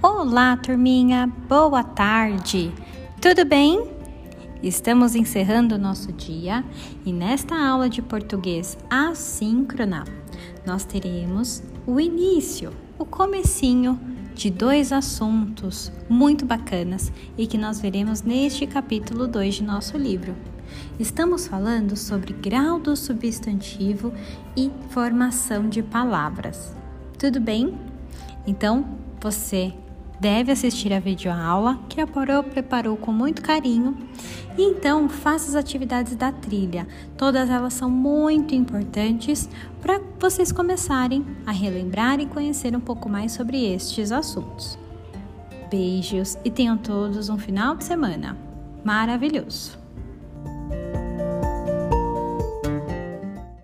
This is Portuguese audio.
Olá, turminha, boa tarde, tudo bem? Estamos encerrando o nosso dia e nesta aula de português assíncrona nós teremos o início, o comecinho de dois assuntos muito bacanas e que nós veremos neste capítulo 2 de nosso livro. Estamos falando sobre grau do substantivo e formação de palavras. Tudo bem? Então, você deve assistir a videoaula que a Porô preparou com muito carinho. E então, faça as atividades da trilha. Todas elas são muito importantes para vocês começarem a relembrar e conhecer um pouco mais sobre estes assuntos. Beijos e tenham todos um final de semana maravilhoso!